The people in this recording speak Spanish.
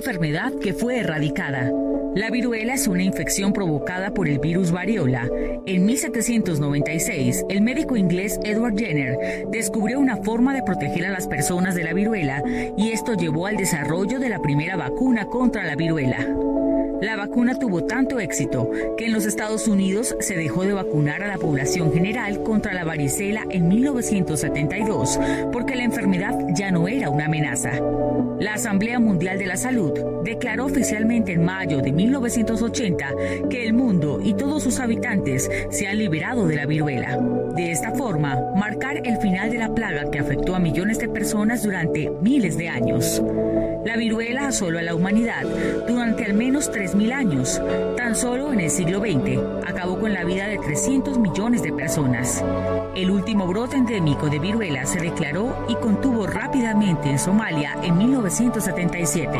Enfermedad que fue erradicada. La viruela es una infección provocada por el virus variola. En 1796, el médico inglés Edward Jenner descubrió una forma de proteger a las personas de la viruela y esto llevó al desarrollo de la primera vacuna contra la viruela. La vacuna tuvo tanto éxito que en los Estados Unidos se dejó de vacunar a la población general contra la varicela en 1972 porque la enfermedad ya no era una amenaza. La Asamblea Mundial de la Salud declaró oficialmente en mayo de 1980 que el mundo y todos sus habitantes se han liberado de la viruela. De esta forma, marcar el final de la plaga que afectó a millones de personas durante miles de años. La viruela asoló a la humanidad durante al menos 3.000 años. Tan solo en el siglo XX acabó con la vida de 300 millones de personas. El último brote endémico de viruela se declaró y contuvo rápidamente en Somalia en 1977.